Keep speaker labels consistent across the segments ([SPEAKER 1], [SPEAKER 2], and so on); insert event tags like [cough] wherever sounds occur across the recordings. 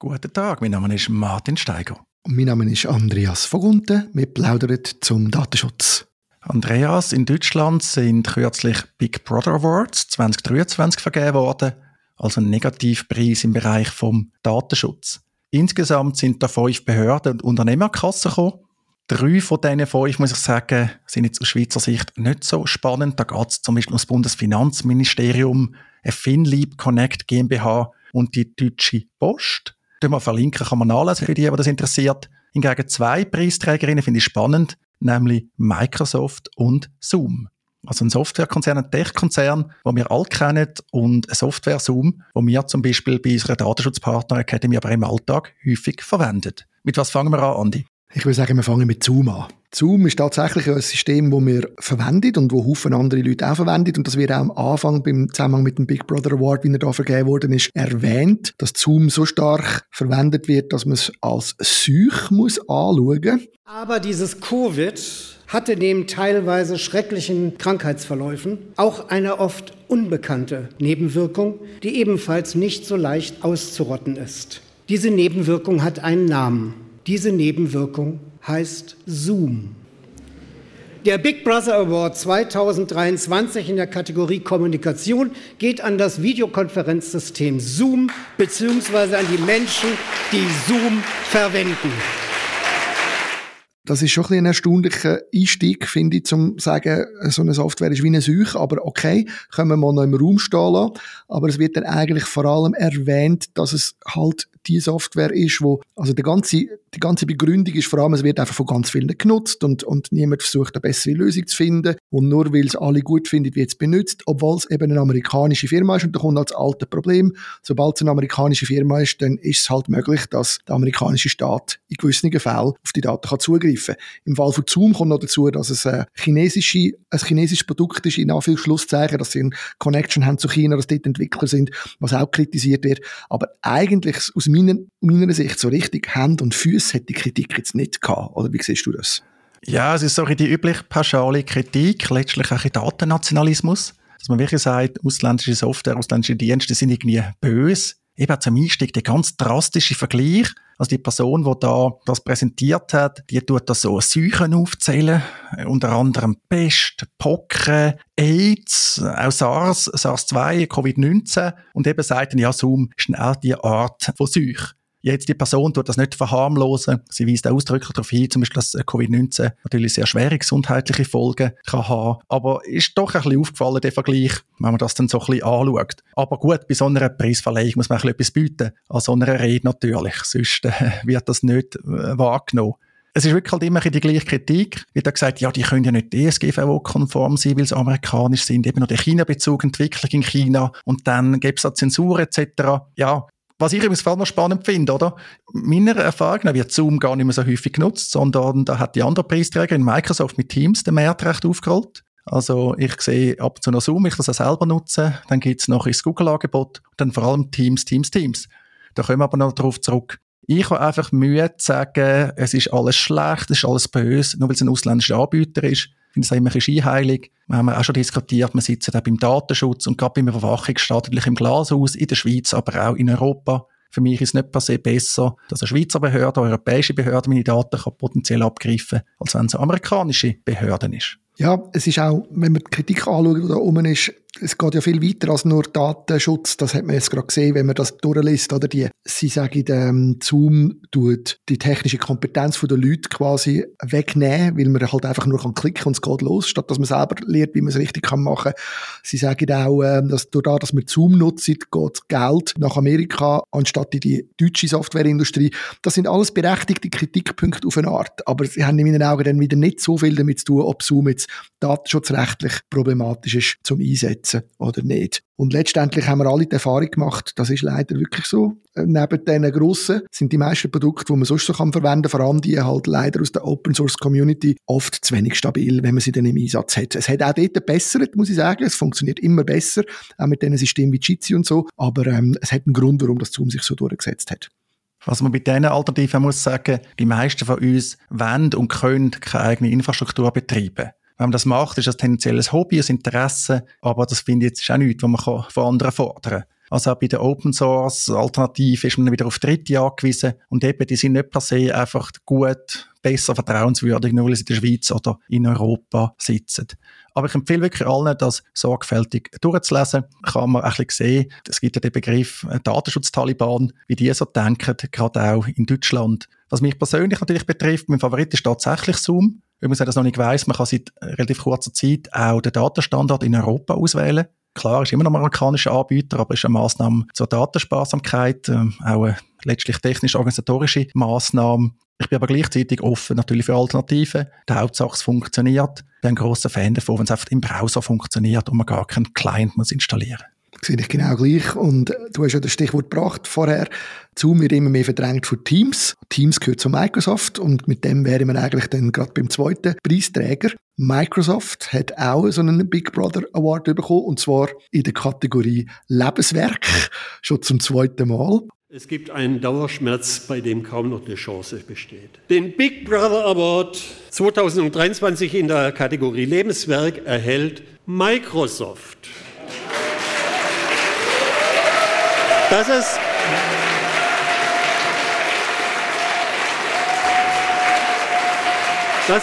[SPEAKER 1] Guten Tag, mein Name ist Martin Steiger.
[SPEAKER 2] Und mein Name ist Andreas Vogunten. Wir plaudern zum Datenschutz.
[SPEAKER 1] Andreas, in Deutschland sind kürzlich Big Brother Awards 2023 vergeben worden, also ein Negativpreis im Bereich vom Datenschutz. Insgesamt sind da fünf Behörden und Unternehmerkassen gekommen. Drei von diesen fünf, muss ich sagen, sind jetzt aus Schweizer Sicht nicht so spannend. Da geht es zum Beispiel um das Bundesfinanzministerium, Finlieb Connect GmbH und die Deutsche Post. Den wir verlinken, kann man nachlesen für die, die das interessiert. Hingegen zwei Preisträgerinnen finde ich spannend, nämlich Microsoft und Zoom. Also ein Softwarekonzern, ein Tech-Konzern, den wir alle kennen und ein Software Zoom, wo wir zum Beispiel bei unserer Datenschutzpartner Academy aber im Alltag häufig verwenden. Mit was fangen wir an, Andi?
[SPEAKER 2] Ich würde sagen, wir fangen mit Zoom an. Zoom ist tatsächlich ein System, das wir verwendet und wo Haufen andere Leute auch verwenden. Und das wird auch am Anfang beim Zusammenhang mit dem Big Brother Award, wie er da vergeben worden ist, erwähnt, dass Zoom so stark verwendet wird, dass man es als Seuch muss anschauen.
[SPEAKER 3] Aber dieses Covid hatte neben teilweise schrecklichen Krankheitsverläufen auch eine oft unbekannte Nebenwirkung, die ebenfalls nicht so leicht auszurotten ist. Diese Nebenwirkung hat einen Namen. Diese Nebenwirkung heißt Zoom. Der Big Brother Award 2023 in der Kategorie Kommunikation geht an das Videokonferenzsystem Zoom bzw. an die Menschen, die Zoom verwenden.
[SPEAKER 2] Das ist schon ein, ein erstaunlicher Einstieg, finde ich, zum sagen, so eine Software ist wie eine Seuche, aber okay, können wir mal noch im Raum stehen lassen. Aber es wird dann eigentlich vor allem erwähnt, dass es halt die Software ist, wo, also die ganze, die ganze Begründung ist vor allem, es wird einfach von ganz vielen genutzt und, und niemand versucht, eine bessere Lösung zu finden. Und nur weil es alle gut finden, wird es benutzt, obwohl es eben eine amerikanische Firma ist und da kommt als alte Problem. Sobald es eine amerikanische Firma ist, dann ist es halt möglich, dass der amerikanische Staat in gewissen Fällen auf die Daten kann zugreifen kann. Im Fall von Zoom kommt noch dazu, dass es ein, chinesische, ein chinesisches Produkt ist, in Anführungszeichen, dass sie eine Connection haben zu China, dass dort Entwickler sind, was auch kritisiert wird. Aber eigentlich aus meiner, meiner Sicht so richtig Hand und Füße hat die Kritik jetzt nicht gehabt. Oder wie siehst du das?
[SPEAKER 1] Ja, es ist so die übliche pauschale Kritik, letztlich auch Datennationalismus. Dass man wirklich sagt, ausländische Software, ausländische Dienste sind irgendwie böse. Eben zum Einstieg der ganz drastische Vergleich. Also die Person, die da das präsentiert hat, die tut da so Seuchen aufzählen, unter anderem Pest, Pocken, AIDS, auch SARS, SARS-2, Covid-19 und eben sagt dann, ja, Zoom ist auch die Art von Seuche. Jetzt die Person tut das nicht verharmlosen. Sie weist ausdrücklich darauf hin, zum Beispiel, dass Covid-19 natürlich sehr schwere gesundheitliche Folgen kann haben. Aber ist doch ein bisschen aufgefallen, der Vergleich, wenn man das dann so ein bisschen anschaut. Aber gut, bei so einer Preisverleihung muss man ein bisschen etwas bieten. An so einer Rede natürlich. Sonst äh, wird das nicht äh, wahrgenommen. Es ist wirklich halt immer die gleiche Kritik. Wird da gesagt, ja, die können ja nicht DSGVO-konform sein, weil sie amerikanisch sind. Eben noch der China-Bezug, Entwicklung in China. Und dann gibt es da Zensur etc. Ja, was ich übrigens noch spannend finde, oder? Meiner Erfahrung nach wird Zoom gar nicht mehr so häufig genutzt, sondern da hat die andere Preisträgerin Microsoft mit Teams den Markt recht aufgerollt. Also ich sehe ab und zu noch Zoom, ich das auch selber nutzen. Dann gibt es noch das Google-Angebot, dann vor allem Teams, Teams, Teams. Da kommen wir aber noch darauf zurück. Ich habe einfach Mühe zu sagen, es ist alles schlecht, es ist alles böse, nur weil es ein ausländischer Anbieter ist finde es immer ein scheinheilig. Wir haben auch schon diskutiert, wir sitzen auch beim Datenschutz und gerade beim Überwachungsstaat natürlich im Glashaus, in der Schweiz, aber auch in Europa. Für mich ist es nicht per se besser, dass eine Schweizer Behörde, eine europäische Behörde meine Daten kann potenziell abgreifen kann, als wenn es eine amerikanische Behörde ist.
[SPEAKER 2] Ja, es ist auch, wenn man die Kritik anschaut, die da oben ist, es geht ja viel weiter als nur Datenschutz. Das hat man jetzt gerade gesehen, wenn man das durchliest. Oder die, sie sagen, ähm, Zoom tut die technische Kompetenz der Leute quasi wegnehmen, weil man halt einfach nur klicken kann und es geht los, statt dass man selber lernt, wie man es richtig kann machen kann. Sie sagen auch, ähm, dass durch das, dass man Zoom nutzt, geht Geld nach Amerika anstatt in die deutsche Softwareindustrie. Das sind alles berechtigte Kritikpunkte auf eine Art. Aber sie haben in meinen Augen dann wieder nicht so viel damit zu tun, ob Zoom jetzt datenschutzrechtlich problematisch ist zum Einsetzen umsetzen oder nicht. Und letztendlich haben wir alle die Erfahrung gemacht, das ist leider wirklich so. Äh, neben den grossen sind die meisten Produkte, die man sonst so kann verwenden kann, vor allem die halt leider aus der Open Source Community, oft zu wenig stabil, wenn man sie dann im Einsatz hat. Es hat auch dort gebessert, muss ich sagen. Es funktioniert immer besser, auch mit diesen Systemen wie Jitsi und so. Aber ähm, es hat einen Grund, warum das Zoom sich so durchgesetzt hat.
[SPEAKER 1] Was man bei diesen Alternativen muss sagen, die meisten von uns wollen und können keine eigene Infrastruktur betreiben. Wenn man das macht, ist das tendenziell ein Hobby, ein Interesse, aber das finde ich jetzt auch nichts, was man von anderen fordern kann. Also auch bei den Open Source Alternativen ist man wieder auf Dritte angewiesen und eben, die sind nicht per se einfach gut, besser vertrauenswürdig, nur weil sie in der Schweiz oder in Europa sitzen. Aber ich empfehle wirklich allen, das sorgfältig durchzulesen. Kann man ein bisschen sehen, es gibt ja den Begriff Datenschutz-Taliban, wie die so denken, gerade auch in Deutschland. Was mich persönlich natürlich betrifft, mein Favorit ist tatsächlich Zoom. Wenn man das noch nicht weiss, man kann seit relativ kurzer Zeit auch den Datenstandard in Europa auswählen. Klar, ist immer noch ein amerikanischer Anbieter, aber ist eine Maßnahme zur Datensparsamkeit, äh, auch eine letztlich technisch-organisatorische Maßnahme. Ich bin aber gleichzeitig offen natürlich für Alternativen. Die Hauptsache es funktioniert. Ich bin ein grosser Fan davon, wenn es einfach im Browser funktioniert und man gar keinen Client muss installieren muss
[SPEAKER 2] sehe ich genau gleich. Und du hast ja das Stichwort gebracht vorher. Zoom wird immer mehr verdrängt von Teams. Teams gehört zu Microsoft und mit dem wären wir eigentlich dann gerade beim zweiten Preisträger. Microsoft hat auch so einen Big Brother Award bekommen und zwar in der Kategorie Lebenswerk, schon zum zweiten Mal.
[SPEAKER 4] Es gibt einen Dauerschmerz, bei dem kaum noch eine Chance besteht. Den Big Brother Award 2023 in der Kategorie Lebenswerk erhält Microsoft. Das ist. Das,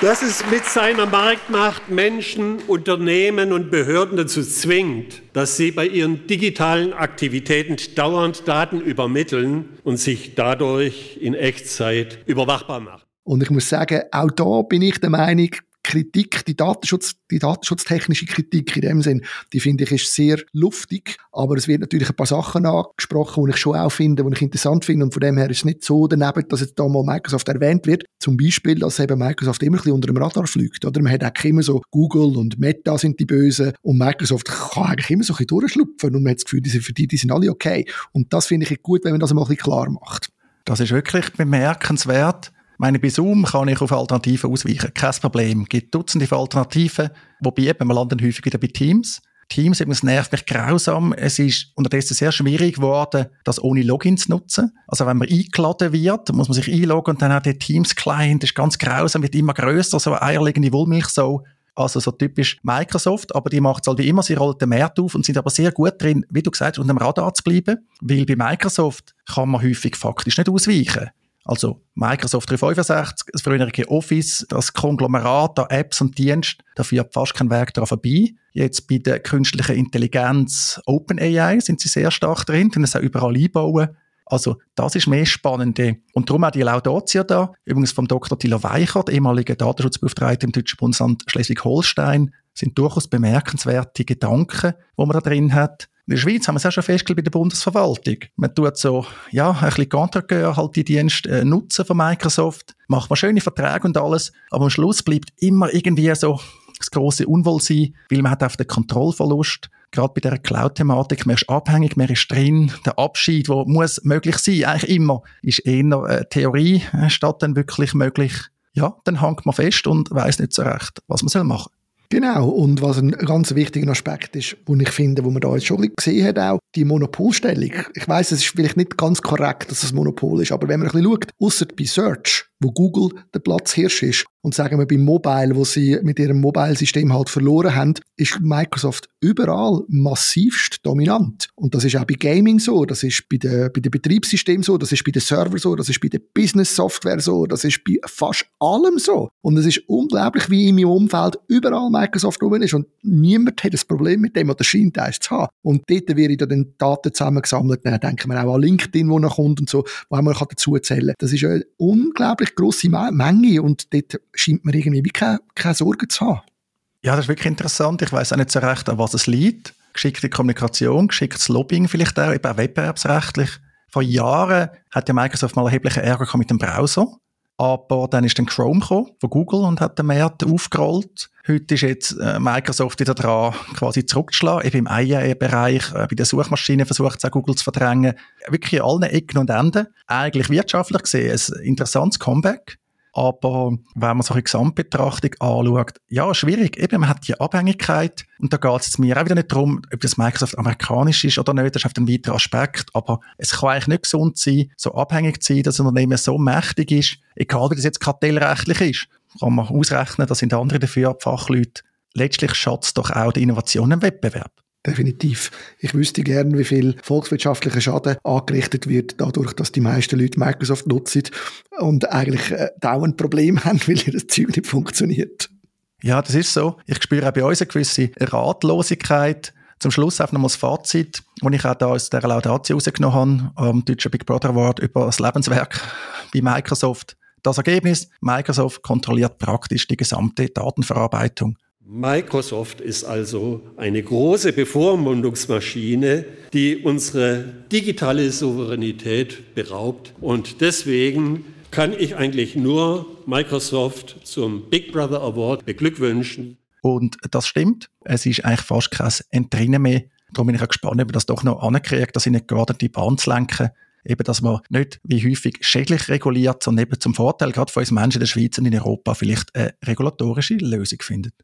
[SPEAKER 4] dass es mit seiner Marktmacht Menschen, Unternehmen und Behörden dazu zwingt, dass sie bei ihren digitalen Aktivitäten dauernd Daten übermitteln und sich dadurch in Echtzeit überwachbar machen.
[SPEAKER 2] Und ich muss sagen, auch da bin ich der Meinung, Kritik, die Datenschutz, die datenschutztechnische Kritik in dem Sinn, die finde ich ist sehr luftig, aber es wird natürlich ein paar Sachen angesprochen, die ich schon auch finde, die ich interessant finde und von dem her ist es nicht so daneben, dass jetzt da mal Microsoft erwähnt wird. Zum Beispiel, dass eben Microsoft immer ein bisschen unter dem Radar fliegt, oder? Man hat auch immer so Google und Meta sind die Bösen und Microsoft kann eigentlich immer so ein bisschen durchschlupfen und man hat das Gefühl, die für die, die sind alle okay. Und das finde ich gut, wenn man das mal ein bisschen klar macht.
[SPEAKER 1] Das ist wirklich bemerkenswert. Meine, bei Zoom kann ich auf Alternativen ausweichen. Kein Problem. Es gibt Dutzende von Alternativen, wobei eben, wir landen häufig wieder bei Teams. Teams, es nervt mich grausam. Es ist unterdessen sehr schwierig geworden, das ohne Login zu nutzen. Also wenn man eingeladen wird, muss man sich einloggen und dann hat der Teams-Client, ist ganz grausam, wird immer größer, so eine eierlegende Wollmilch so. Also so typisch Microsoft, aber die macht es halt wie immer, sie rollt den Markt auf und sind aber sehr gut drin, wie du gesagt hast, unter dem Radar zu bleiben. Weil bei Microsoft kann man häufig faktisch nicht ausweichen. Also Microsoft 365, das frühere Office, das Konglomerat an Apps und Diensten, da führt fast kein Weg daran vorbei. Jetzt bei der künstlichen Intelligenz OpenAI sind sie sehr stark drin, können es auch überall einbauen. Also das ist mehr Spannende. Und darum auch die Laudatio da, übrigens vom Dr. Thilo Weichert, ehemaliger Datenschutzbeauftragter im deutschen Bundesland Schleswig-Holstein, sind durchaus bemerkenswerte Gedanken, die man da drin hat. In der Schweiz haben wir es auch schon festgestellt bei der Bundesverwaltung. Man tut so, ja, ein bisschen Contracteur, halt die Dienste äh, nutzen von Microsoft, macht man schöne Verträge und alles, aber am Schluss bleibt immer irgendwie so das große Unwohlsein, weil man hat auf den Kontrollverlust gerade bei dieser Cloud-Thematik, man ist abhängig, man ist drin, der Abschied, der muss möglich sein, eigentlich immer, ist eher äh, Theorie äh, statt dann wirklich möglich. Ja, dann hängt man fest und weiß nicht so recht, was man machen soll.
[SPEAKER 2] Genau, und was ein ganz wichtiger Aspekt ist, wo ich finde, wo man da jetzt schon gesehen hat, auch die Monopolstellung. Ich weiß, es ist vielleicht nicht ganz korrekt, dass es Monopol ist, aber wenn man ein bisschen schaut, außer bei Search, wo Google der Platzhirsch ist, und sagen wir beim Mobile, wo sie mit ihrem Mobile-System halt verloren haben, ist Microsoft überall massivst dominant. Und das ist auch bei Gaming so, das ist bei den, bei den Betriebssystemen so, das ist bei den Servern so, das ist bei der Business-Software so, das ist bei fast allem so. Und es ist unglaublich, wie in meinem Umfeld überall Microsoft rum ist und niemand hat ein Problem mit dem oder scheint eins zu haben. Und dort werden dann Daten zusammengesammelt, dann denken wir auch an LinkedIn, wo noch kommt und so, wo man dazu zählen kann. Das ist eine unglaublich grosse Menge und dort scheint man irgendwie wie keine, keine Sorgen zu haben.
[SPEAKER 1] Ja, das ist wirklich interessant. Ich weiß auch nicht so recht, an was es liegt. Geschickte Kommunikation, geschicktes Lobbying vielleicht auch, eben auch wettbewerbsrechtlich. Vor Jahren hat ja Microsoft mal erheblichen Ärger mit dem Browser. Aber dann ist dann Chrome gekommen, von Google und hat den Markt aufgerollt. Heute ist jetzt äh, Microsoft wieder dran, quasi zurückzuschlagen. Eben im IA-Bereich, äh, bei den Suchmaschinen versucht es auch Google zu verdrängen. Wirklich an allen Ecken und Enden. Eigentlich wirtschaftlich gesehen ein interessantes Comeback. Aber wenn man so eine Gesamtbetrachtung anschaut, ja, schwierig. Eben, man hat die Abhängigkeit. Und da geht es mir auch wieder nicht darum, ob das Microsoft amerikanisch ist oder nicht. Das ist auf ein weiterer Aspekt. Aber es kann eigentlich nicht gesund sein, so abhängig zu sein, dass ein Unternehmen so mächtig ist, egal wie das jetzt kartellrechtlich ist. Kann man ausrechnen, da sind andere dafür, Fachleute. Letztlich schätzt doch auch die Innovation im Wettbewerb.
[SPEAKER 2] Definitiv. Ich wüsste gerne, wie viel volkswirtschaftlicher Schaden angerichtet wird, dadurch, dass die meisten Leute Microsoft nutzen und eigentlich äh, dauernd Probleme [laughs] haben, weil ihr Zeug nicht funktioniert.
[SPEAKER 1] Ja, das ist so. Ich spüre auch bei uns eine gewisse Ratlosigkeit. Zum Schluss einfach nochmal das Fazit, das ich auch da aus der Laudatio rausgenommen habe, am deutschen Big Brother Award über das Lebenswerk bei Microsoft. Das Ergebnis, Microsoft kontrolliert praktisch die gesamte Datenverarbeitung.
[SPEAKER 4] Microsoft ist also eine große Bevormundungsmaschine, die unsere digitale Souveränität beraubt. Und deswegen kann ich eigentlich nur Microsoft zum Big Brother Award beglückwünschen.
[SPEAKER 1] Und das stimmt. Es ist eigentlich fast kein Entrinnen mehr. Darum bin ich auch gespannt, ob man das doch noch ankriegt, dass ich nicht gerade die Bahn zu lenken. Eben, dass man nicht wie häufig schädlich reguliert, sondern eben zum Vorteil gerade von uns Menschen in der Schweiz und in Europa vielleicht eine regulatorische Lösung findet.